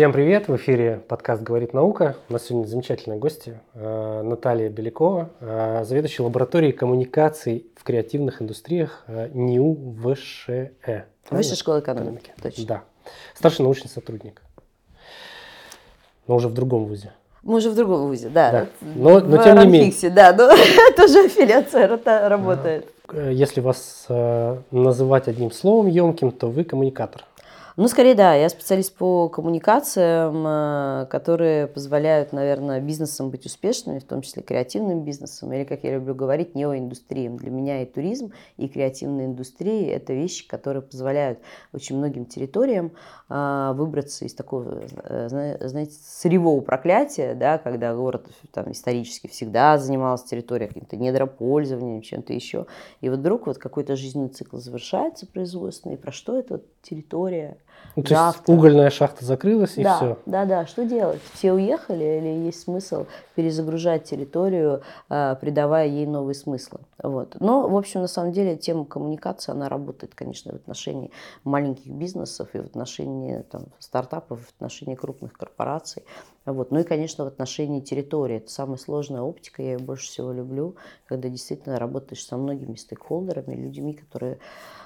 Всем привет! В эфире подкаст «Говорит наука». У нас сегодня замечательные гости. Э, Наталья Белякова, э, заведующая лабораторией коммуникаций в креативных индустриях э, НИУ ВШЭ. Высшая школа экономики. Точно. Да. Старший научный сотрудник. Но уже в другом вузе. Мы уже в другом вузе, да. да. Но, но в тем не менее. Да, но тоже аффилиация работает. Если вас называть одним словом емким, то вы коммуникатор. Ну, скорее, да. Я специалист по коммуникациям, э, которые позволяют, наверное, бизнесам быть успешными, в том числе креативным бизнесом, или, как я люблю говорить, неоиндустриям. Для меня и туризм, и креативная индустрия – это вещи, которые позволяют очень многим территориям э, выбраться из такого, э, знаете, сырьевого проклятия, да, когда город там, исторически всегда занимался территорией каким-то недропользованием, чем-то еще. И вот вдруг вот какой-то жизненный цикл завершается производственный, и про что эта территория – ну, то есть угольная шахта закрылась и да, все. Да, да. Что делать? Все уехали или есть смысл перезагружать территорию, а, придавая ей новый смысл? Вот. Но, в общем, на самом деле тема коммуникации, она работает, конечно, в отношении маленьких бизнесов и в отношении там, стартапов, в отношении крупных корпораций. Вот. Ну и, конечно, в отношении территории. Это самая сложная оптика, я ее больше всего люблю, когда действительно работаешь со многими стейкхолдерами, людьми, которые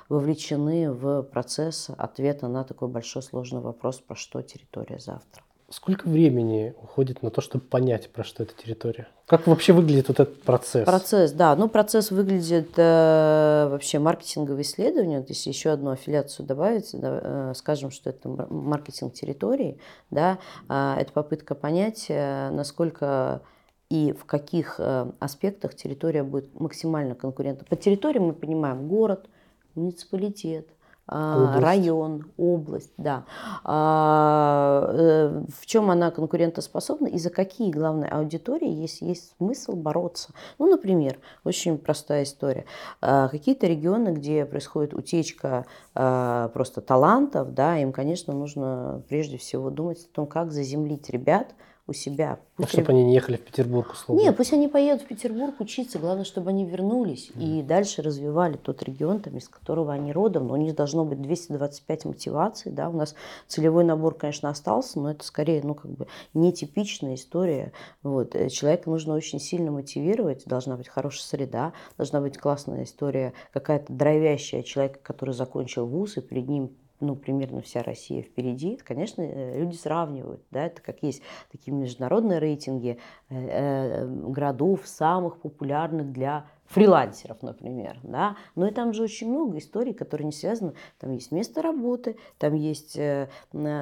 вовлечены в процесс ответа на такой большой сложный вопрос, про что территория завтра. Сколько времени уходит на то, чтобы понять, про что эта территория? Как вообще выглядит вот этот процесс? Процесс, да. Ну, процесс выглядит э, вообще маркетинговое исследование. То есть еще одну аффилиацию добавить, да, э, скажем, что это маркетинг территории. Да, э, это попытка понять, э, насколько и в каких э, аспектах территория будет максимально конкурентна. Под территорией мы понимаем город, муниципалитет, а, область. район, область, да. А, э, в чем она конкурентоспособна и за какие, главные аудитории есть, есть смысл бороться. Ну, например, очень простая история. А, какие-то регионы, где происходит утечка просто талантов, да, им, конечно, нужно прежде всего думать о том, как заземлить ребят, у себя. Ну, чтобы они не ехали в Петербург, условно. Нет, пусть они поедут в Петербург учиться. Главное, чтобы они вернулись mm. и дальше развивали тот регион, там, из которого они родом. Но у них должно быть 225 мотиваций. Да? У нас целевой набор, конечно, остался, но это скорее ну, как бы нетипичная история. Вот. Э, человека нужно очень сильно мотивировать. Должна быть хорошая среда, должна быть классная история, какая-то драйвящая человека, который закончил вуз, и перед ним ну, примерно вся Россия впереди, конечно, э, люди сравнивают, да, это как есть такие международные рейтинги э, э, городов самых популярных для фрилансеров, например, да, но и там же очень много историй, которые не связаны, там есть место работы, там есть э,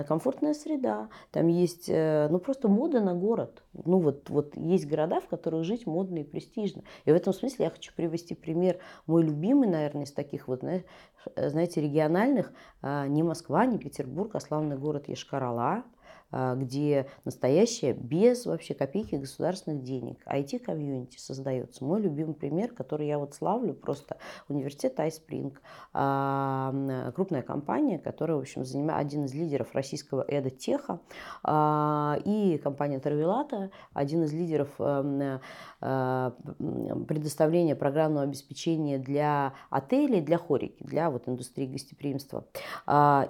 комфортная среда, там есть, э, ну, просто мода на город, ну, вот, вот есть города, в которых жить модно и престижно, и в этом смысле я хочу привести пример, мой любимый, наверное, из таких вот, знаете, региональных, а, не Москва, не Петербург, а славный город Ешкарала, где настоящее без вообще копейки государственных денег. IT-комьюнити создается. Мой любимый пример, который я вот славлю, просто университет iSpring, а, крупная компания, которая, в общем, занимает один из лидеров российского эдотеха, а, и компания Травелата, один из лидеров предоставления программного обеспечения для отелей, для хорики, для вот индустрии гостеприимства.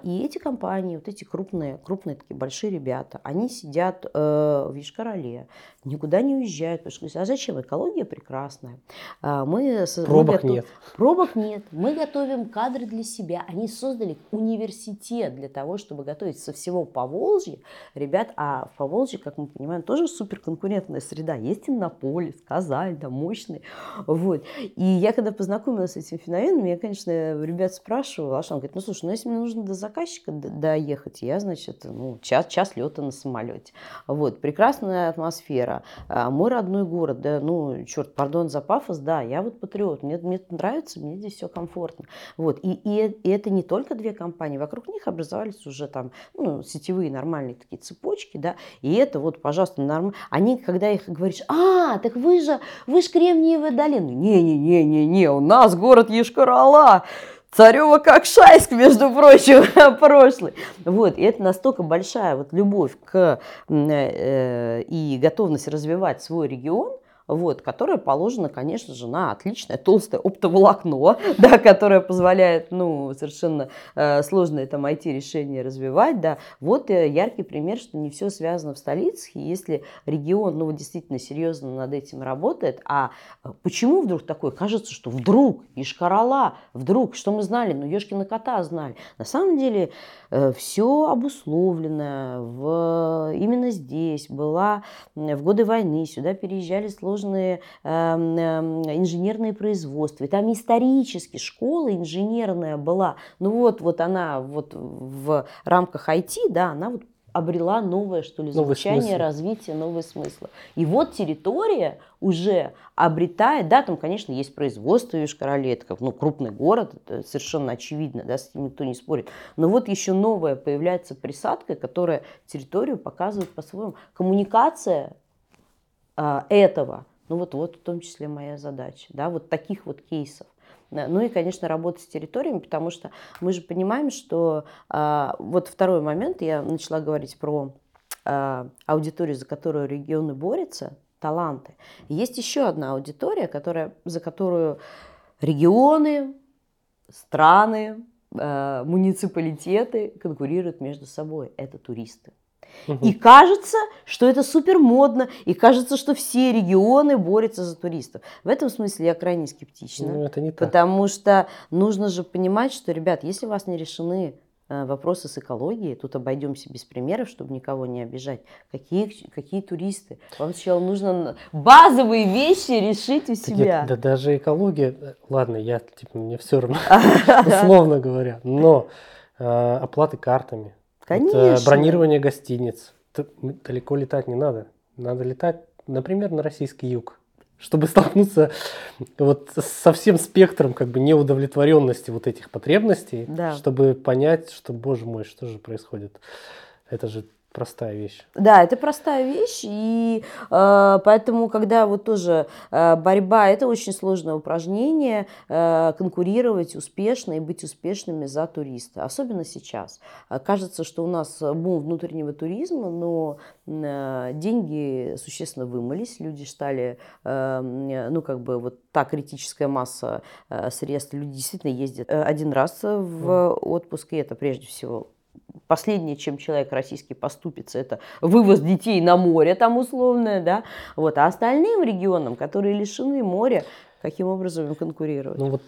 И эти компании, вот эти крупные, крупные такие большие ребята, ребята, они сидят э, в Ешкарале, никуда не уезжают, потому что а зачем? Экология прекрасная. А, мы, пробок мы готов... нет. Пробок нет. Мы готовим кадры для себя. Они создали университет для того, чтобы готовить со всего Поволжья. Ребят, а в Поволжье, как мы понимаем, тоже суперконкурентная среда. Есть Иннополис, Казань, да, мощный. Вот. И я когда познакомилась с этим феноменом, я, конечно, ребят спрашивала, а что он говорит, ну слушай, ну если мне нужно до заказчика доехать, я, значит, ну, час, час лета на самолете. Вот, прекрасная атмосфера. А, мой родной город, да, ну, черт, пардон за пафос, да, я вот патриот, мне, мне нравится, мне здесь все комфортно. Вот, и, и, и это не только две компании, вокруг них образовались уже там, ну, сетевые нормальные такие цепочки, да, и это вот, пожалуйста, норм... они, когда их говоришь, а, так вы же, вы же Кремниевая долина. Не-не-не-не-не, у нас город Ешкарала, Царева как Шайск, между прочим, прошлый. Вот, и это настолько большая вот любовь к э, и готовность развивать свой регион, вот, которая положена, конечно же, на отличное толстое оптоволокно, да, которое позволяет, ну, совершенно э, сложные там IT-решения развивать, да. Вот э, яркий пример, что не все связано в столицах, и если регион, ну, действительно серьезно над этим работает, а э, почему вдруг такое? Кажется, что вдруг Ишкарала, вдруг, что мы знали? Ну, Ешкина кота знали. На самом деле э, все обусловлено в, именно здесь. Была в годы войны, сюда переезжали сложные сложные эм, эм, инженерные производства. И там исторически школа инженерная была. Ну вот, вот она вот в рамках IT, да, она вот обрела новое, что ли, звучание, развитие, новые смыслы. И вот территория уже обретает, да, там, конечно, есть производство Южкороле, это как, ну, крупный город, это совершенно очевидно, да, с этим никто не спорит. Но вот еще новая появляется присадка, которая территорию показывает по-своему. Коммуникация этого. Ну вот, вот в том числе моя задача, да, вот таких вот кейсов. Ну и, конечно, работа с территориями, потому что мы же понимаем, что а, вот второй момент, я начала говорить про а, аудиторию, за которую регионы борются, таланты. есть еще одна аудитория, которая, за которую регионы, страны, а, муниципалитеты конкурируют между собой. Это туристы. И кажется, что это супер модно, и кажется, что все регионы борются за туристов. В этом смысле я крайне скептична. Ну, это не так. Потому что нужно же понимать, что, ребят, если у вас не решены э, вопросы с экологией, тут обойдемся без примеров, чтобы никого не обижать. Какие, какие туристы? Вам сначала нужно базовые вещи решить у себя. Нет, да даже экология, э, ладно, я типа мне все равно, условно говоря, но э, оплаты картами, Конечно. Это бронирование гостиниц. Далеко летать не надо. Надо летать, например, на российский юг, чтобы столкнуться вот со всем спектром как бы неудовлетворенности вот этих потребностей, да. чтобы понять, что, боже мой, что же происходит. Это же простая вещь. Да, это простая вещь, и э, поэтому, когда вот тоже э, борьба, это очень сложное упражнение, э, конкурировать успешно и быть успешными за туриста, особенно сейчас. Э, кажется, что у нас бум внутреннего туризма, но э, деньги существенно вымылись, люди стали, э, ну как бы вот та критическая масса э, средств, люди действительно ездят э, один раз в отпуск, и это прежде всего последнее, чем человек российский поступится, это вывоз детей на море там условное, да, вот, а остальным регионам, которые лишены моря, каким образом им конкурировать? Ну вот,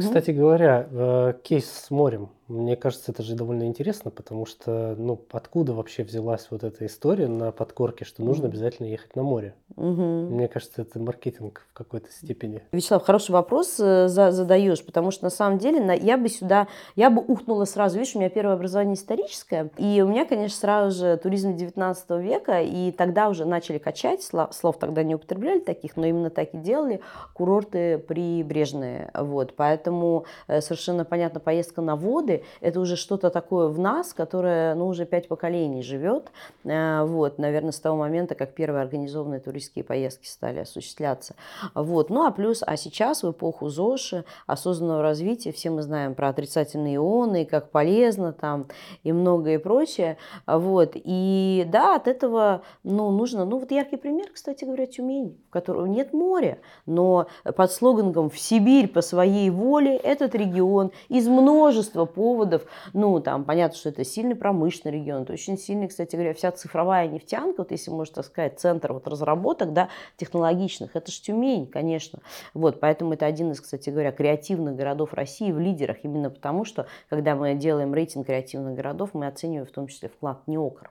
кстати угу. говоря, э, кейс с морем, мне кажется, это же довольно интересно, потому что, ну, откуда вообще взялась вот эта история на подкорке, что нужно обязательно ехать на море? Угу. Мне кажется, это маркетинг в какой-то степени. Вячеслав, хороший вопрос э, задаешь, потому что на самом деле я бы сюда, я бы ухнула сразу, видишь, у меня первое образование историческое, и у меня, конечно, сразу же туризм 19 века, и тогда уже начали качать, слов тогда не употребляли таких, но именно так и делали, курорты прибрежные, вот, поэтому э, совершенно понятно, поездка на воды, это уже что-то такое в нас, которое, ну, уже пять поколений живет, э, вот, наверное, с того момента, как первые организованные туристские поездки стали осуществляться, вот, ну, а плюс, а сейчас в эпоху ЗОШи, осознанного развития, все мы знаем про отрицательные ионы, как полезно там, и многое прочее, вот, и да, от этого, ну, нужно, ну, вот яркий пример, кстати говоря, Тюмень, в котором нет моря, но под слоганом «В Сибирь по своей воле» этот регион из множества по поводов. Ну, там, понятно, что это сильный промышленный регион, это очень сильный, кстати говоря, вся цифровая нефтянка, вот если можно так сказать, центр вот разработок, да, технологичных, это же Тюмень, конечно. Вот, поэтому это один из, кстати говоря, креативных городов России в лидерах, именно потому что, когда мы делаем рейтинг креативных городов, мы оцениваем в том числе вклад НИОКР.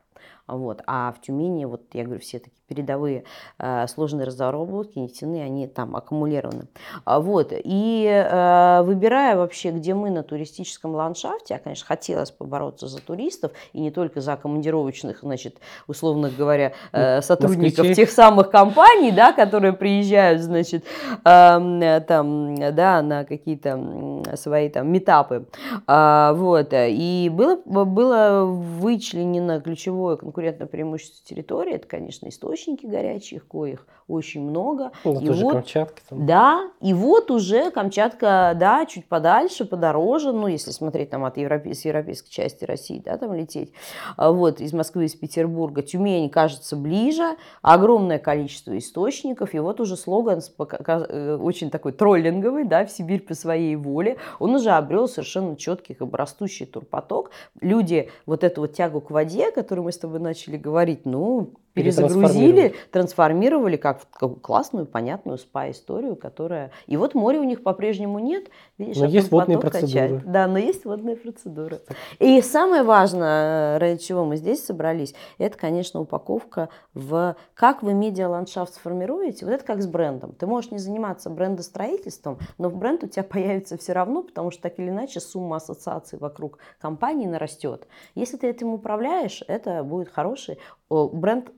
Вот. А в Тюмени, вот я говорю, все такие передовые э, сложные разработки нефтяные, они там аккумулированы. А, вот. И э, выбирая вообще, где мы на туристическом ландшафте, я, конечно, хотелось побороться за туристов, и не только за командировочных, значит, условно говоря, э, сотрудников Москвичей. тех самых компаний, да, которые приезжают, значит, э, там, да, на какие-то свои там метапы. Э, вот. И было, было вычленено ключевое конкурентное конкурентное преимущество территории, это, конечно, источники горячих, коих очень много. Ну, и тоже вот, Камчатки там. Да, и вот уже Камчатка, да, чуть подальше, подороже, ну, если смотреть там от европе- с европейской части России, да, там лететь, А вот, из Москвы, из Петербурга, Тюмень кажется ближе, огромное количество источников, и вот уже слоган э, очень такой троллинговый, да, в Сибирь по своей воле, он уже обрел совершенно четкий как бы растущий турпоток. Люди вот эту вот тягу к воде, о которой мы с тобой начали говорить, ну, перезагрузили, трансформировали как в классную, понятную спа-историю, которая... И вот моря у них по-прежнему нет. Видишь, Но а есть водные процедуры. качает. Да, но есть водные процедуры. И самое важное, ради чего мы здесь собрались, это, конечно, упаковка в... Как вы медиа-ландшафт сформируете, вот это как с брендом. Ты можешь не заниматься брендостроительством, но в бренд у тебя появится все равно, потому что так или иначе сумма ассоциаций вокруг компании нарастет. Если ты этим управляешь, это будет хороший бренд,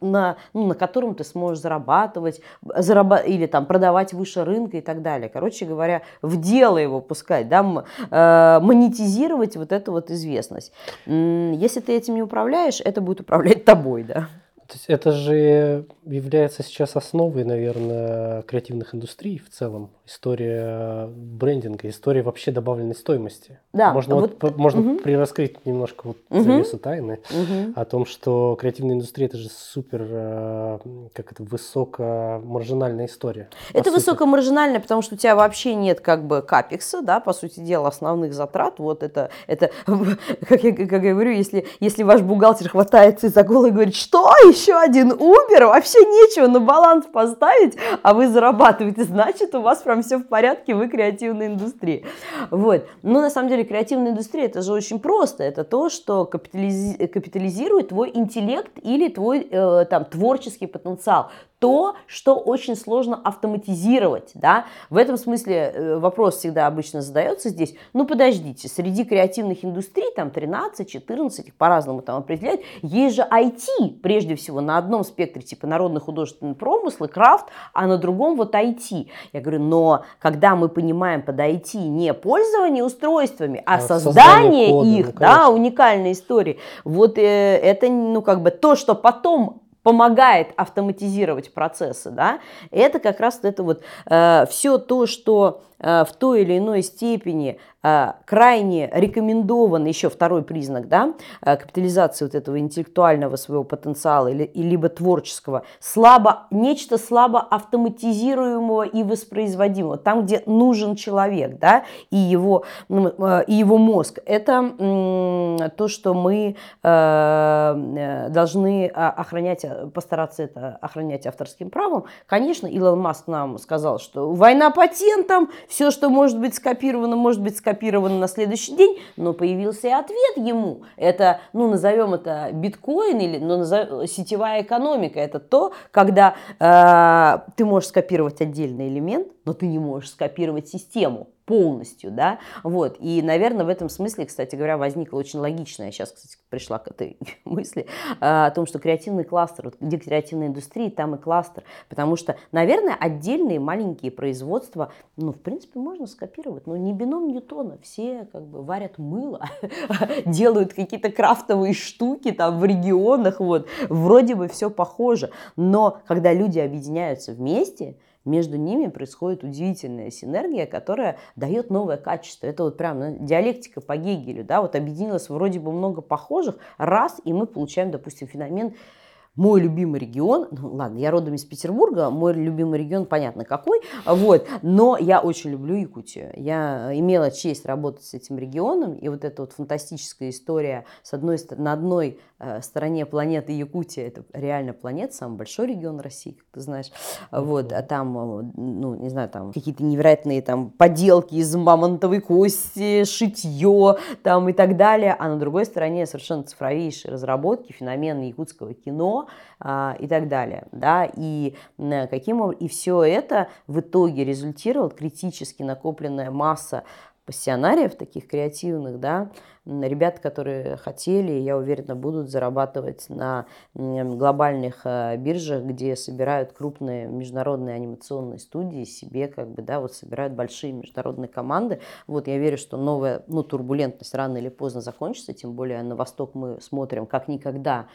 на, ну, на котором ты сможешь зарабатывать зараба- или там продавать выше рынка и так далее. Короче говоря, в дело его пускать, да, э, монетизировать вот эту вот известность. Если ты этим не управляешь, это будет управлять тобой, да. То есть это же является сейчас основой, наверное, креативных индустрий в целом. История брендинга, история вообще добавленной стоимости. Да, можно вот, вот- можно мгм. прираскрыть немножко вот Мгм. завесу тайны Мгм. о том, что креативная индустрия это же супер, э, как это, высокомаржинальная история. Это сути. высокомаржинально, потому что у тебя вообще нет как бы капекса, да, по сути дела, основных затрат. Вот это, это как, я, как я говорю, если, если ваш бухгалтер хватается за голову и говорит, что, еще один Uber, вообще нечего на баланс поставить, а вы зарабатываете, значит, у вас прям все в порядке, вы креативная индустрия. Вот. Но на самом деле креативная индустрия, это же очень просто. Это то, что капитализи- капитализирует твой интеллект или твой э, там, творческий потенциал то, что очень сложно автоматизировать, да. В этом смысле э, вопрос всегда обычно задается здесь. Ну, подождите, среди креативных индустрий, там 13, 14, их по-разному там определяют, есть же IT, прежде всего, на одном спектре, типа народный художественный промысл и крафт, а на другом вот IT. Я говорю, но когда мы понимаем под IT не пользование устройствами, а, А создание, создание кода, их, ну, да, уникальной истории, вот э, это, ну, как бы то, что потом помогает автоматизировать процессы, да, это как раз это вот все то, что э, в той или иной степени э, крайне рекомендован, еще второй признак, да, э, капитализации вот этого интеллектуального своего потенциала или, либо творческого, слабо, нечто слабо автоматизируемого и воспроизводимого, там, где нужен человек, да, и его, ну, э, и его мозг, это то, что мы э, э, должны а, охранять, э, постараться это охранять авторским правом. Конечно, Илон Маск нам сказал, что война патентом, все, что может быть скопировано, может быть скопировано на следующий день, но появился и ответ ему. Это, ну, назовем это биткоин или ну, назовем, сетевая экономика. Это то, когда э, ты можешь скопировать отдельный элемент, но ты не можешь скопировать систему полностью, да, вот, и, наверное, в этом смысле, кстати говоря, возникла очень логичная, сейчас, кстати, пришла к этой мысли, а, о том, что креативный кластер, вот где креативная индустрия, там и кластер, потому что, наверное, отдельные маленькие производства, ну, в принципе, можно скопировать, но не бином Ньютона, все как бы варят мыло, делают какие-то крафтовые штуки там в регионах, вот, вроде бы все похоже, но когда люди объединяются вместе, между ними происходит удивительная синергия, которая дает новое качество. Это вот прям ну, диалектика по Гегелю, да, вот объединилось вроде бы много похожих, раз, и мы получаем, допустим, феномен мой любимый регион, ну ладно, я родом из Петербурга, мой любимый регион понятно какой, вот, но я очень люблю Якутию. Я имела честь работать с этим регионом, и вот эта вот фантастическая история с одной на одной э, стороне планеты Якутия, это реально планета, самый большой регион России, как ты знаешь, вот, а там, э, ну, не знаю, там какие-то невероятные там поделки из мамонтовой кости, шитье там и так далее, а на другой стороне совершенно цифровейшие разработки, феномены якутского кино, а, и так далее, да, и каким и все это в итоге результировало критически накопленная масса пассионариев таких креативных, да, ребят, которые хотели, я уверена, будут зарабатывать на глобальных э, биржах, где собирают крупные международные анимационные студии себе, как бы, да, вот собирают большие международные команды. Вот я верю, что новая, ну, турбулентность рано или поздно закончится, тем более на восток мы смотрим как никогда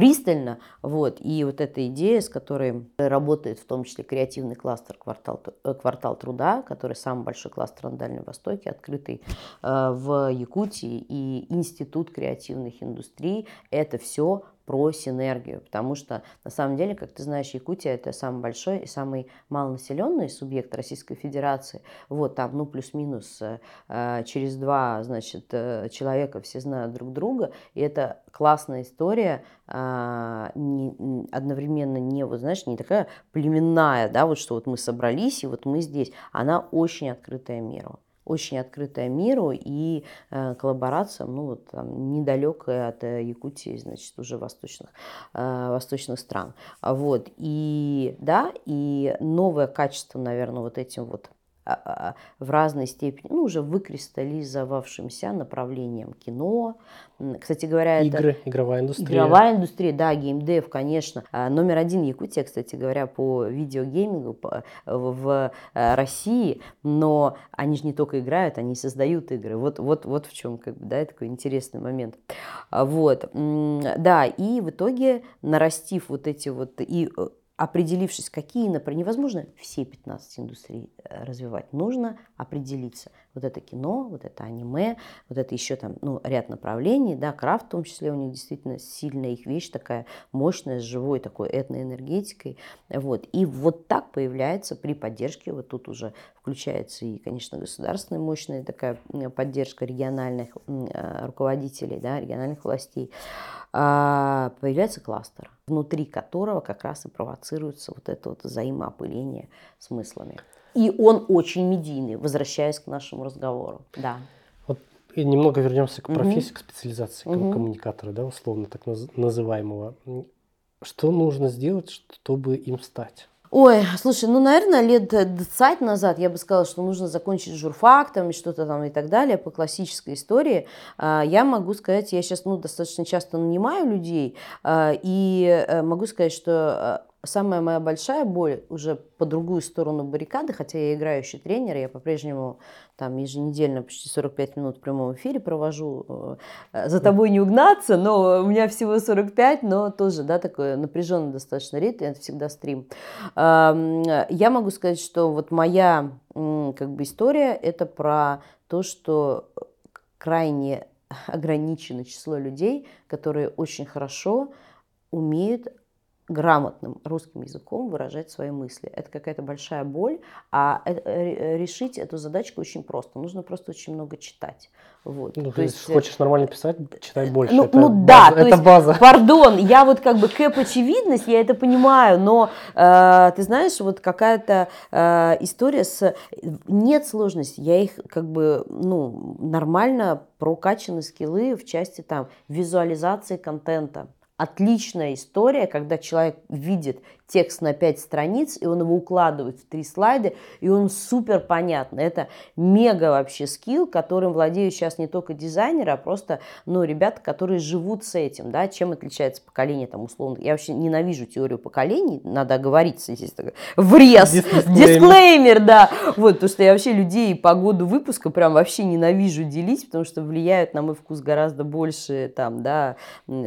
пристально. Вот. И вот эта идея, с которой работает в том числе креативный кластер «Квартал, э, квартал труда», который самый большой кластер на Дальнем Востоке, открытый э, в Якутии, и Институт креативных индустрий, это все про синергию, потому что на самом деле, как ты знаешь, Якутия это самый большой и самый малонаселенный субъект Российской Федерации. Вот там, ну, плюс-минус э, через два, значит, э, человека все знают друг друга, и это классная история, э, не, одновременно не, вот знаешь, не такая племенная, да, вот что вот мы собрались, и вот мы здесь, она очень открытая миру очень открытая миру и э, коллаборациям, ну, вот, там, недалекая от э, Якутии, значит, уже восточных, э, восточных стран. Вот, и, да, и новое качество, наверное, вот этим вот в разной степени, ну, уже выкристаллизовавшимся направлением кино. Кстати говоря, Игры, это... игровая индустрия. Игровая индустрия, да, геймдев, конечно. А, номер один Якутия, кстати говоря, по видеогеймингу в э, России, но они же не только играют, они создают игры. Вот, вот, вот в чем, как бы, да, такой интересный момент. Вот, да, и в итоге, нарастив вот эти вот и э, определившись, какие направления, невозможно все 15 индустрий э, развивать, нужно определиться. Вот это кино, вот это аниме, вот это еще там ну, ряд направлений, да, крафт в том числе у них действительно сильная их вещь, такая мощная, с живой такой этноэнергетикой. Вот. И вот так появляется при поддержке, вот тут уже включается и, конечно, государственная мощная такая поддержка региональных э, руководителей, да, региональных властей, а, появляется кластер, внутри которого как раз и провоцируется вот это вот взаимоопыление смыслами. И он очень медийный, возвращаясь к нашему разговору. Да. Вот и немного вернемся к профессии, угу. к специализации угу. коммуникатора, да, условно так называемого. Что нужно сделать, чтобы им стать? Ой, слушай, ну, наверное, лет 20 назад я бы сказала, что нужно закончить журфак там и что-то там и так далее по классической истории. А, я могу сказать, я сейчас ну, достаточно часто нанимаю людей, а, и э, могу сказать, что э, самая моя большая боль уже по другую сторону баррикады, хотя я играющий тренер, я по-прежнему там еженедельно почти 45 минут в прямом эфире провожу. Э, за тобой не угнаться, но у меня всего 45, но тоже, да, такой напряженный достаточно ритм, это всегда стрим. Я могу сказать, что вот моя как бы история, это про то, что крайне ограничено число людей, которые очень хорошо умеют грамотным русским языком выражать свои мысли. Это какая-то большая боль, а э, э, решить эту задачку очень просто. Нужно просто очень много читать. Вот. Ну, то есть, хочешь нормально писать, читай э, больше. Ну, это ну да, база, это есть, база. Пардон, я вот как бы кэп очевидность, я это понимаю, но э, ты знаешь, вот какая-то э, история с нет сложности, я их как бы ну нормально прокачаны скиллы в части там визуализации контента отличная история, когда человек видит текст на 5 страниц, и он его укладывает в три слайда, и он супер понятный. Это мега вообще скилл, которым владеют сейчас не только дизайнеры, а просто, ну, ребята, которые живут с этим, да, чем отличается поколение, там, условно. Я вообще ненавижу теорию поколений, надо оговориться здесь, так, врез, дисклеймер. дисклеймер, да, вот, потому что я вообще людей по году выпуска прям вообще ненавижу делить, потому что влияют на мой вкус гораздо больше, там, да,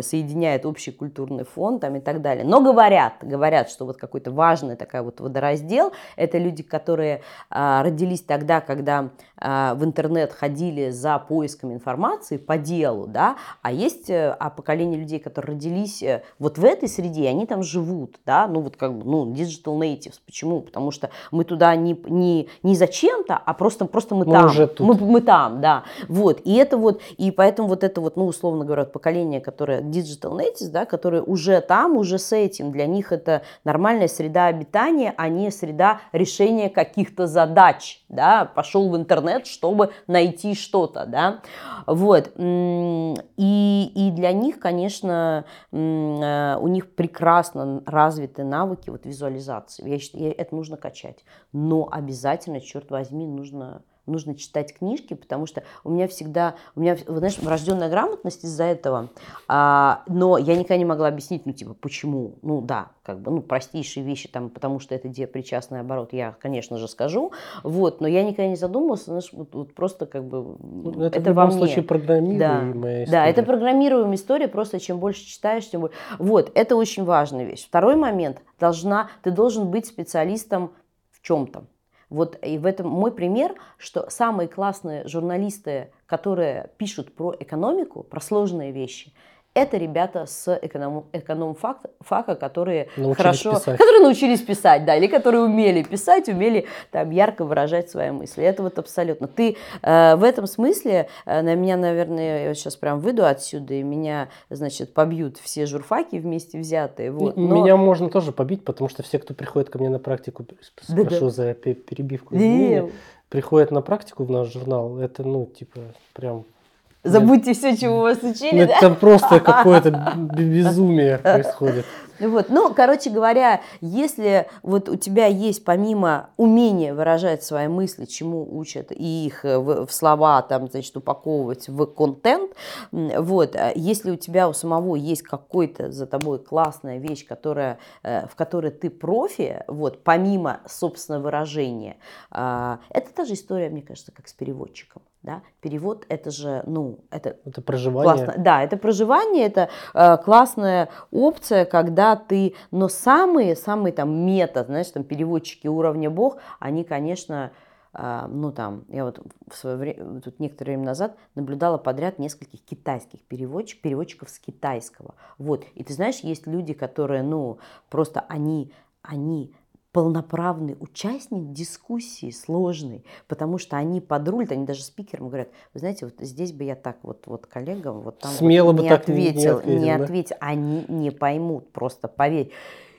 соединяет общий культурный фон, там, и так далее. Но говорят, говорят, что вот какой-то важный такой вот водораздел, это люди, которые а, родились тогда, когда а, в интернет ходили за поиском информации по делу, да, а есть э, а поколение людей, которые родились э, вот в этой среде, они там живут, да, ну вот как бы, ну, digital natives, почему? Потому что мы туда не, не, не зачем-то, а просто, просто мы, мы там, уже тут. Мы, мы там, да, вот, и это вот, и поэтому вот это вот, ну, условно говоря, поколение, которое digital natives, да, которые уже там, уже с этим, для них это нормальная среда обитания, а не среда решения каких-то задач, да, пошел в интернет, чтобы найти что-то, да, вот, и, и для них, конечно, э, у них прекрасно развиты навыки вот визуализации, я считаю, это нужно качать, но обязательно, черт возьми, нужно нужно читать книжки, потому что у меня всегда, у меня, знаешь, врожденная грамотность из-за этого, а, но я никогда не могла объяснить, ну, типа, почему, ну, да, как бы, ну, простейшие вещи, там, потому что это причастный оборот, я, конечно же, скажу, вот, но я никогда не задумывалась, знаешь, вот, вот просто, как бы, ну, это, это в любом случае программируемая да, история. Да, это программируемая история, просто чем больше читаешь, тем больше. Вот, это очень важная вещь. Второй момент, должна, ты должен быть специалистом в чем-то. Вот и в этом мой пример, что самые классные журналисты, которые пишут про экономику, про сложные вещи, это ребята с эконом, эконом-фака, которые научились хорошо, писать. которые научились писать, да, или которые умели писать, умели там ярко выражать свои мысли. Это вот абсолютно. Ты э, в этом смысле э, на меня, наверное, я сейчас прям выйду отсюда и меня, значит, побьют все журфаки вместе взятые. Вот. Но... Меня можно тоже побить, потому что все, кто приходит ко мне на практику, прошу да, да. за перебивку, извини, приходят на практику в наш журнал, это, ну, типа, прям Забудьте Нет. все, чего вас учили. Нет, да? просто какое-то безумие происходит. Вот. Ну, короче говоря, если вот у тебя есть помимо умения выражать свои мысли, чему учат, и их э, в, в слова, там, значит, упаковывать в контент, вот, а если у тебя у самого есть какой-то за тобой классная вещь, которая, э, в которой ты профи, вот, помимо, собственно, выражения, а, это та же история, мне кажется, как с переводчиком. Да? Перевод это же, ну, это, это проживание. Классно. Да, это проживание, это э, классная опция, когда ты, но самые, самые там метод, знаешь, там переводчики уровня бог, они, конечно, э, ну там, я вот в свое время, тут некоторое время назад наблюдала подряд нескольких китайских переводчиков, переводчиков с китайского. Вот, и ты знаешь, есть люди, которые, ну, просто они, они полноправный участник дискуссии сложной, потому что они подрулят, они даже спикерам говорят, вы знаете, вот здесь бы я так вот, вот коллегам вот там Смело вот бы не так ответил, не ответил, не да? ответил, они не поймут, просто поверь.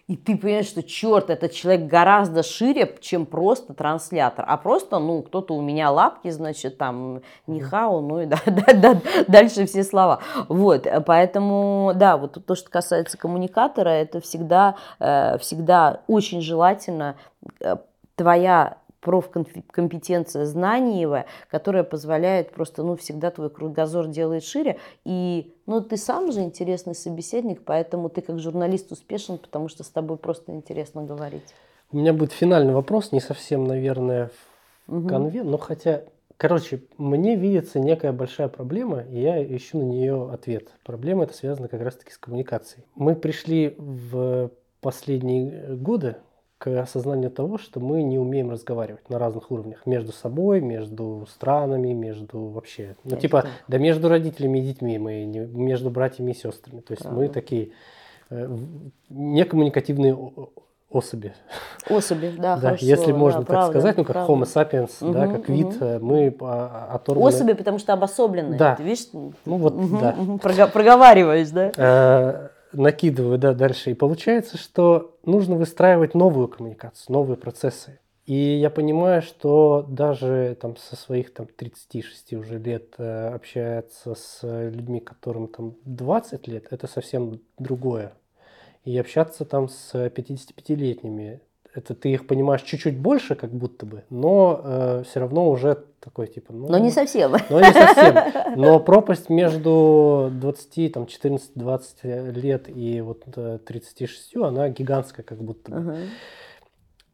И ты понимаешь, что черт, этот человек гораздо шире, чем просто транслятор. А просто, ну, кто-то у меня лапки, значит, там, нихау, ну и да, да, да, дальше все слова. Вот, поэтому, да, вот то, что касается коммуникатора, это всегда, э, всегда очень желательно э, твоя профкомпетенция знаниевая, которая позволяет просто, ну, всегда твой кругозор делает шире. И, ну, ты сам же интересный собеседник, поэтому ты как журналист успешен, потому что с тобой просто интересно говорить. У меня будет финальный вопрос, не совсем, наверное, в угу. конве, но хотя, короче, мне видится некая большая проблема, и я ищу на нее ответ. Проблема это связана как раз-таки с коммуникацией. Мы пришли в последние годы к осознанию того, что мы не умеем разговаривать на разных уровнях. Между собой, между странами, между вообще... Ну, типа, да между родителями и детьми мы, не, между братьями и сестрами. То есть Правда. мы такие э, некоммуникативные особи. Особи, да, да Если слово, можно да, так правда, сказать, ну как правда. Homo sapiens, угу, да, как угу. вид, э, мы оторваны. Особи, потому что обособленные. Да. Ты видишь? Ну вот, угу, да. Угу. Проговариваешь, да? Накидываю, да, дальше. И получается, что нужно выстраивать новую коммуникацию, новые процессы. И я понимаю, что даже там со своих там 36 уже лет э, общаться с людьми, которым там 20 лет, это совсем другое. И общаться там с 55-летними это ты их понимаешь чуть-чуть больше, как будто бы, но э, все равно уже такой типа. Ну, но не совсем. Но не совсем. Но пропасть между 20, там, 14-20 лет и вот 36, э, она гигантская, как будто бы. Uh-huh.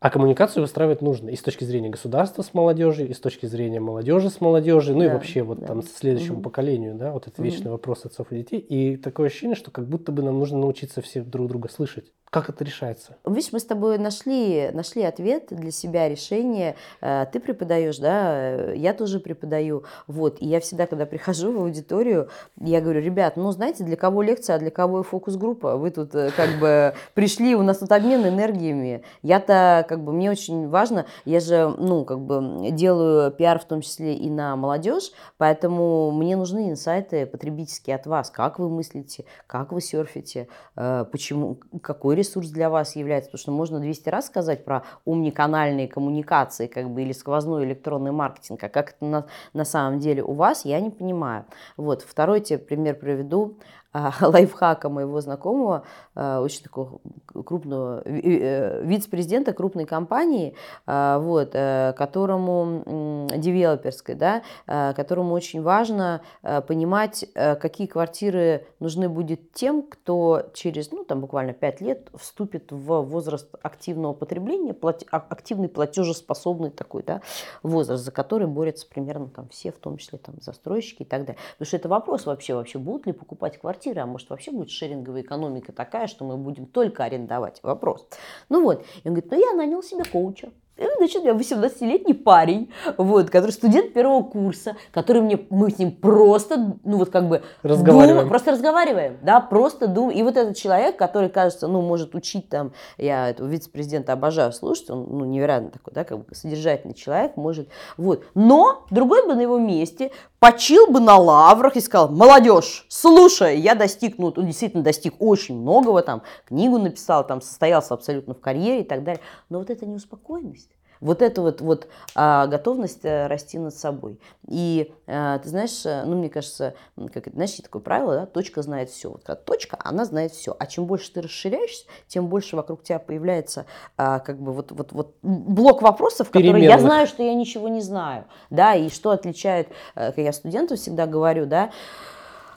А коммуникацию выстраивать нужно и с точки зрения государства с молодежью, и с точки зрения молодежи с молодежью, ну да, и вообще вот да. там следующему угу. поколению, да, вот это вечный угу. вопрос отцов и детей. И такое ощущение, что как будто бы нам нужно научиться все друг друга слышать. Как это решается? Видишь, мы с тобой нашли, нашли ответ для себя, решение. Э, ты преподаешь, да, я тоже преподаю. Вот, и я всегда, когда прихожу в аудиторию, я говорю, ребят, ну, знаете, для кого лекция, а для кого фокус-группа? Вы тут э, как бы пришли, у нас тут обмен энергиями. Я-то, как бы, мне очень важно, я же, ну, как бы, делаю пиар в том числе и на молодежь, поэтому мне нужны инсайты потребительские от вас. Как вы мыслите, как вы серфите, э, почему, какой ресурс для вас является, потому что можно 200 раз сказать про умниканальные коммуникации, как бы, или сквозной электронный маркетинг, а как это на, на самом деле у вас, я не понимаю. Вот, второй тебе пример приведу. А, лайфхака моего знакомого, а, очень такого крупного э, вице-президента крупной компании, а, вот, э, которому девелоперской, да, которому очень важно понимать, какие квартиры нужны будет тем, кто через, ну, там буквально 5 лет вступит в возраст активного потребления, активный платежеспособный такой, да, возраст, за который борются примерно там все, в том числе там застройщики и так далее. Потому что это вопрос вообще, вообще будут ли покупать квартиры квартиры, а может вообще будет шеринговая экономика такая, что мы будем только арендовать. Вопрос. Ну вот, и он говорит, ну я нанял себе коуча. Значит, я 18-летний парень, вот, который студент первого курса, который мне, мы с ним просто, ну вот как бы разговариваем. Думаем, просто разговариваем, да, просто думаем. И вот этот человек, который, кажется, ну, может учить там, я этого вице-президента обожаю слушать, он, ну, невероятно такой, да, как бы содержательный человек, может, вот. Но другой бы на его месте почил бы на лаврах и сказал, молодежь, слушай, я достиг, ну, действительно достиг очень многого, там, книгу написал, там, состоялся абсолютно в карьере и так далее. Но вот это неуспокоенность. Вот эта вот, вот а, готовность а, расти над собой. И а, ты знаешь, э, ну, мне кажется, как это, знаешь, такое правило, да, точка знает все. Вот когда точка, она знает все. А чем больше ты расширяешься, тем больше вокруг тебя появляется а, как бы вот, вот, вот блок вопросов, которые я знаю, что я ничего не знаю. Да, и что отличает, как я студенту всегда говорю, да,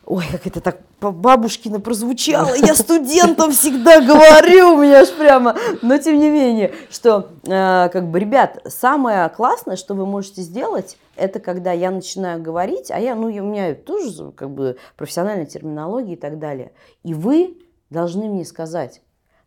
Ой, как это так по-бабушкина прозвучало. Я студентам всегда говорю, у меня аж прямо. Но тем не менее, что, э, как бы, ребят, самое классное, что вы можете сделать, это когда я начинаю говорить, а я, ну, у меня тоже, как бы, профессиональная терминология и так далее. И вы должны мне сказать,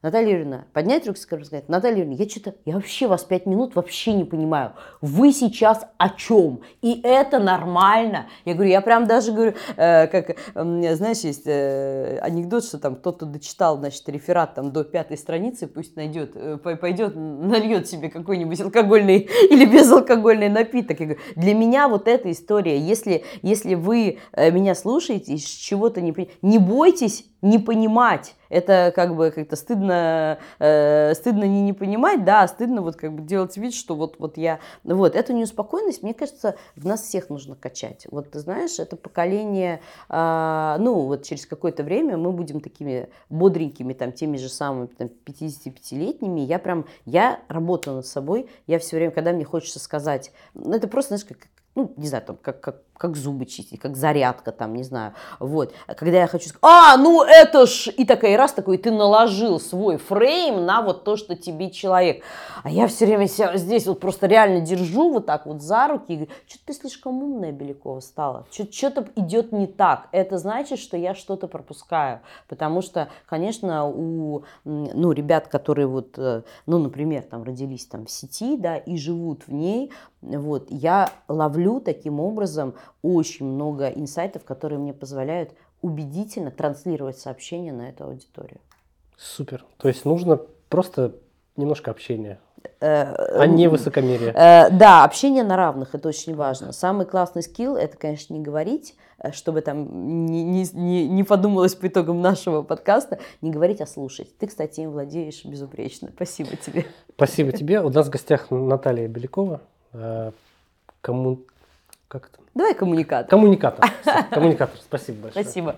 Наталья Юрьевна, поднять руку и сказать, Наталья Юрьевна, я что-то, я вообще вас пять минут вообще не понимаю. Вы сейчас о чем? И это нормально. Я говорю, я прям даже говорю, э, как, э, знаешь, есть э, анекдот, что там кто-то дочитал, значит, реферат там до пятой страницы, пусть найдет, э, пойдет, нальет себе какой-нибудь алкогольный или безалкогольный напиток. Я говорю, для меня вот эта история, если, если вы э, меня слушаете и чего-то не, не бойтесь не понимать. Это как бы как-то стыдно, э, стыдно не, не понимать, да, а стыдно вот как бы делать вид, что вот, вот я... Вот, эту неуспокоенность, мне кажется, в нас всех нужно качать. Вот ты знаешь, это поколение, э, ну вот через какое-то время мы будем такими бодренькими, там, теми же самыми там, 55-летними. Я прям, я работаю над собой, я все время, когда мне хочется сказать, ну это просто, знаешь, как, ну, не знаю, там, как, как как зубы чистить, как зарядка там, не знаю. Вот. Когда я хочу сказать, а, ну это ж... И такая раз такой, ты наложил свой фрейм на вот то, что тебе человек. А я все время себя здесь вот просто реально держу вот так вот за руки и говорю, что-то ты слишком умная, Белякова, стала. Что-то идет не так. Это значит, что я что-то пропускаю. Потому что, конечно, у ну, ребят, которые вот, э, ну, например, там родились там в сети, да, и живут в ней, вот, я ловлю таким образом очень много инсайтов, которые мне позволяют убедительно транслировать сообщение на эту аудиторию. Супер. То есть нужно просто немножко общения. Э, а не высокомерие. Э, да, общение на равных, это очень важно. Самый классный скилл, это, конечно, не говорить, э, чтобы там не, не, не подумалось по итогам нашего подкаста, не говорить, а слушать. Ты, кстати, им владеешь безупречно. Спасибо тебе. Спасибо тебе. У нас в гостях Наталья Белякова. Кому... Как это? Давай коммуникатор. Коммуникатор. Коммуникатор. Спасибо большое. Спасибо.